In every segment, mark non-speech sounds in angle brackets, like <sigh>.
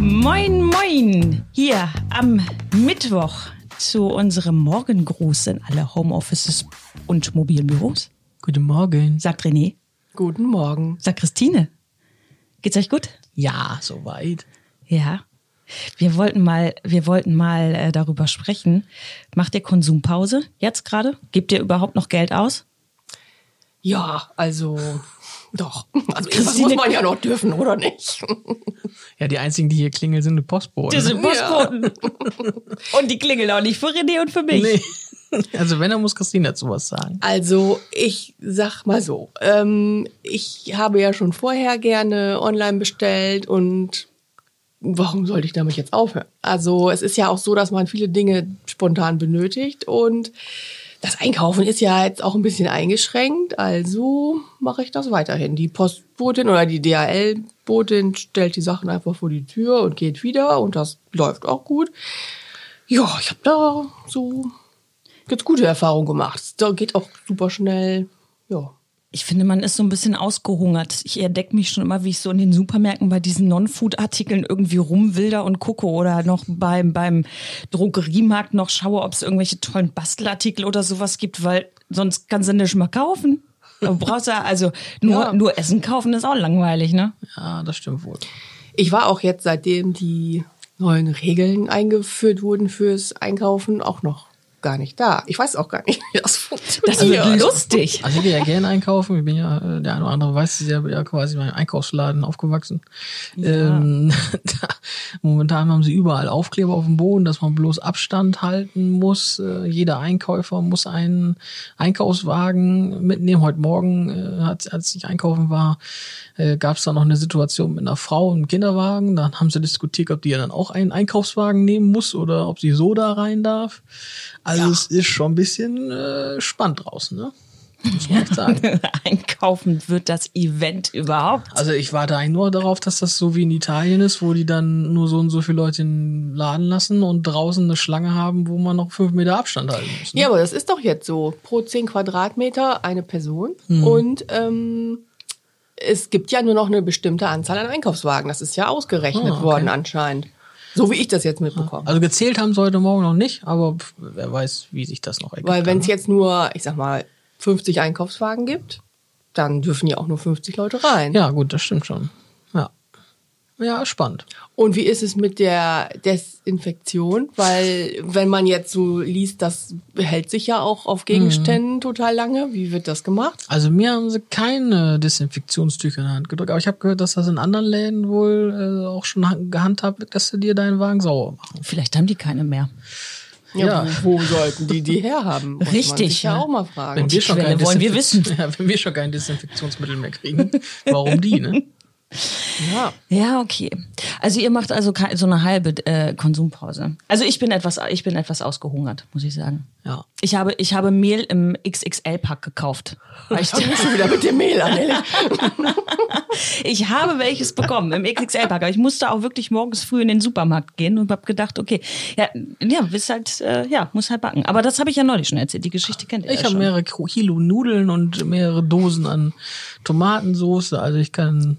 Moin, moin! Hier am Mittwoch zu unserem Morgengruß in alle Homeoffices und mobilen Büros. Guten Morgen. Sagt René. Guten Morgen. Sagt Christine. Geht's euch gut? Ja, soweit. Ja. Wir wollten mal, wir wollten mal äh, darüber sprechen. Macht ihr Konsumpause jetzt gerade? Gebt ihr überhaupt noch Geld aus? Ja, also doch. <laughs> Also das muss man ja noch dürfen, oder nicht? Ja, die einzigen, die hier klingeln, sind die Postboten. Das sind Postboten. <laughs> Und die klingeln auch nicht für René und für mich. nee. Also wenn, dann muss Christine dazu was sagen. Also ich sag mal so, ähm, ich habe ja schon vorher gerne online bestellt und warum sollte ich damit jetzt aufhören? Also es ist ja auch so, dass man viele Dinge spontan benötigt und das Einkaufen ist ja jetzt auch ein bisschen eingeschränkt, also mache ich das weiterhin. Die Postbotin oder die DHL-Botin stellt die Sachen einfach vor die Tür und geht wieder und das läuft auch gut. Ja, ich habe da so jetzt gute Erfahrungen gemacht. Da geht auch super schnell. Ja. Ich finde, man ist so ein bisschen ausgehungert. Ich entdecke mich schon immer, wie ich so in den Supermärkten bei diesen Non-Food-Artikeln irgendwie rumwilder und gucke oder noch beim, beim Drogeriemarkt noch schaue, ob es irgendwelche tollen Bastelartikel oder sowas gibt, weil sonst kannst du nicht mal kaufen. Du brauchst ja, also nur, Ja. nur Essen kaufen ist auch langweilig, ne? Ja, das stimmt wohl. Ich war auch jetzt, seitdem die neuen Regeln eingeführt wurden fürs Einkaufen, auch noch gar nicht da. Ich weiß auch gar nicht, <laughs> wie das funktioniert. Das wird lustig. Also ich gehe ja gerne einkaufen. Ich bin ja, äh, der eine oder andere weiß, ich bin ja quasi in meinem Einkaufsladen aufgewachsen. Ähm, <laughs> da, momentan haben sie überall Aufkleber auf dem Boden, dass man bloß Abstand halten muss. Äh, jeder Einkäufer muss einen Einkaufswagen mitnehmen. Heute Morgen, äh, als, als ich einkaufen war, äh, gab es da noch eine Situation mit einer Frau im Kinderwagen. Dann haben sie diskutiert, ob die ja dann auch einen Einkaufswagen nehmen muss oder ob sie so da rein darf. Also es ist schon ein bisschen äh, spannend draußen, ne? Muss man sagen. <laughs> Einkaufen wird das Event überhaupt. Also ich warte eigentlich nur darauf, dass das so wie in Italien ist, wo die dann nur so und so viele Leute in den Laden lassen und draußen eine Schlange haben, wo man noch fünf Meter Abstand halten muss. Ne? Ja, aber das ist doch jetzt so. Pro 10 Quadratmeter eine Person. Und ähm, es gibt ja nur noch eine bestimmte Anzahl an Einkaufswagen. Das ist ja ausgerechnet Ah, okay. worden anscheinend. So wie ich das jetzt mitbekomme. Also gezählt haben sie heute Morgen noch nicht, aber wer weiß, wie sich das noch ergibt. Weil wenn es jetzt nur, ich sag mal, 50 Einkaufswagen gibt, dann dürfen ja auch nur 50 Leute rein. Ja, gut, das stimmt schon. Ja. Ja, spannend. Und wie ist es mit der Desinfektion? Weil wenn man jetzt so liest, das hält sich ja auch auf Gegenständen total lange. Wie wird das gemacht? Also mir haben sie keine Desinfektionstücher in die Hand gedrückt, aber ich habe gehört, dass das in anderen Läden wohl äh, auch schon ha- gehandhabt wird, dass sie dir deinen Wagen sauber machen. Vielleicht haben die keine mehr. Ja. Wo, wo sollten die die <laughs> herhaben? Muss Man Richtig, sich ja ne? auch mal fragen. Wenn wir, schon Quelle kein wollen wir Desinfekt- <laughs> Ja, wenn wir schon kein Desinfektionsmittel mehr kriegen, warum die, ne? <laughs> Ja. Ja, okay. Also ihr macht also so eine halbe äh, Konsumpause. Also ich bin etwas, ich bin etwas ausgehungert, muss ich sagen. Ja. Ich habe, ich habe Mehl im XXL-Pack gekauft. Weil ich, Fang schon wieder mit dem Mehl an, ehrlich. <laughs> ich habe welches bekommen im XXL-Pack. Aber ich musste auch wirklich morgens früh in den Supermarkt gehen und habe gedacht, okay, ja, ja, bist halt, äh, ja, muss halt backen. Aber das habe ich ja neulich schon erzählt. Die Geschichte kennt ihr Ich ja habe mehrere Kilo Nudeln und mehrere Dosen an Tomatensoße. Also ich kann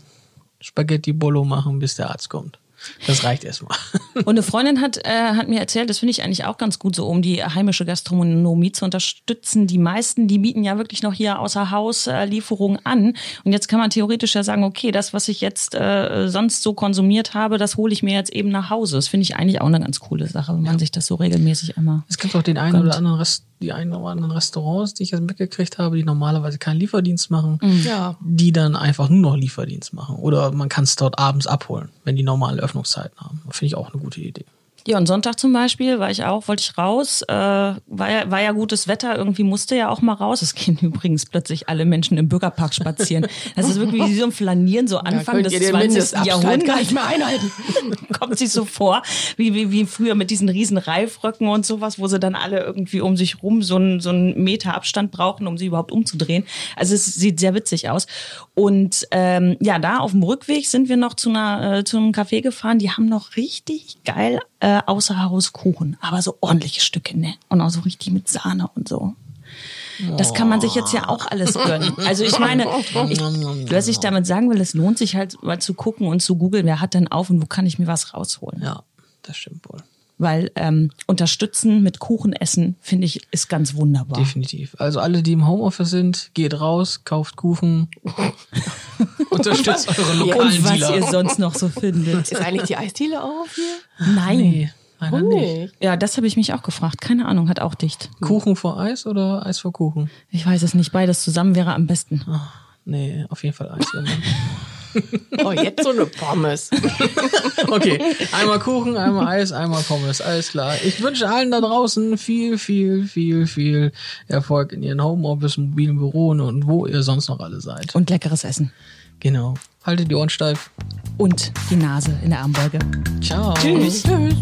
Spaghetti Bolo machen, bis der Arzt kommt. Das reicht erstmal. <laughs> Und eine Freundin hat, äh, hat mir erzählt, das finde ich eigentlich auch ganz gut so, um die heimische Gastronomie zu unterstützen. Die meisten, die bieten ja wirklich noch hier außer Haus äh, Lieferungen an. Und jetzt kann man theoretisch ja sagen, okay, das, was ich jetzt äh, sonst so konsumiert habe, das hole ich mir jetzt eben nach Hause. Das finde ich eigentlich auch eine ganz coole Sache, wenn man sich das so regelmäßig immer. Es gibt auch den einen oder anderen Rest, die einen oder anderen Restaurants, die ich jetzt mitgekriegt habe, die normalerweise keinen Lieferdienst machen, Ja. die dann einfach nur noch Lieferdienst machen. Oder man kann es dort abends abholen, wenn die normale Öffnungszeiten haben. Finde ich auch eine gute Idee. Ja, und Sonntag zum Beispiel war ich auch, wollte ich raus, äh, war, ja, war ja gutes Wetter, irgendwie musste ja auch mal raus. Es gehen <laughs> übrigens plötzlich alle Menschen im Bürgerpark spazieren. Das ist wirklich wie so ein Flanieren, so Anfang könnt des ihr den 20. Mindestabstand Jahrhunderts. gar nicht mehr einhalten. <laughs> Kommt sich so vor, wie, wie, wie früher mit diesen riesen Reifröcken und sowas, wo sie dann alle irgendwie um sich rum so einen, so einen Meter Abstand brauchen, um sie überhaupt umzudrehen. Also es sieht sehr witzig aus. Und ähm, ja, da auf dem Rückweg sind wir noch zu, einer, äh, zu einem Café gefahren. Die haben noch richtig geil äh, außer Haus Kuchen, aber so ordentliche Stücke, ne? Und auch so richtig mit Sahne und so. Das kann man sich jetzt ja auch alles gönnen. Also ich meine, ich, was ich damit sagen will, es lohnt sich halt mal zu gucken und zu googeln, wer hat denn auf und wo kann ich mir was rausholen. Ja, das stimmt wohl. Weil ähm, unterstützen mit Kuchen essen, finde ich, ist ganz wunderbar. Definitiv. Also alle, die im Homeoffice sind, geht raus, kauft Kuchen, <laughs> unterstützt eure lokalen Und was Dealer. ihr sonst noch so findet. Ist eigentlich die Eisdiele auch auf hier? Nein. Nee, leider Warum nicht. Ja, das habe ich mich auch gefragt. Keine Ahnung, hat auch dicht. Kuchen vor Eis oder Eis vor Kuchen? Ich weiß es nicht. Beides zusammen wäre am besten. Ah, nee, auf jeden Fall Eis. <laughs> <laughs> Oh, jetzt so eine Pommes. <laughs> Okay, einmal Kuchen, einmal Eis, einmal Pommes. Alles klar. Ich wünsche allen da draußen viel, viel, viel, viel Erfolg in ihren Homeoffice, mobilen Büros und wo ihr sonst noch alle seid. Und leckeres Essen. Genau. Haltet die Ohren steif. Und die Nase in der Armbeuge. Ciao. Tschüss. Tschüss.